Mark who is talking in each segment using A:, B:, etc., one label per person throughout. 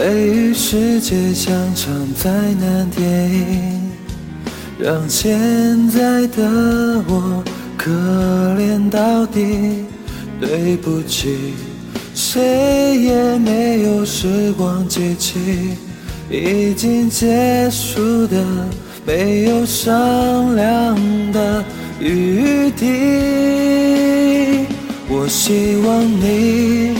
A: 雷雨世界像场灾难电影，让现在的我可怜到底。对不起，谁也没有时光机器，已经结束的没有商量的余地。我希望你。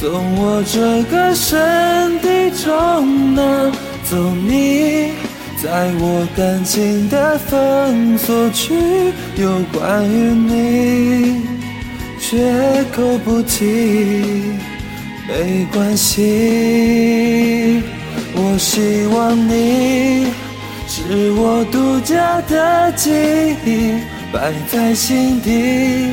A: 从我这个身体中拿走你，在我感情的封锁区，有关于你，绝口不提，没关系。我希望你是我独家的记忆，摆在心底。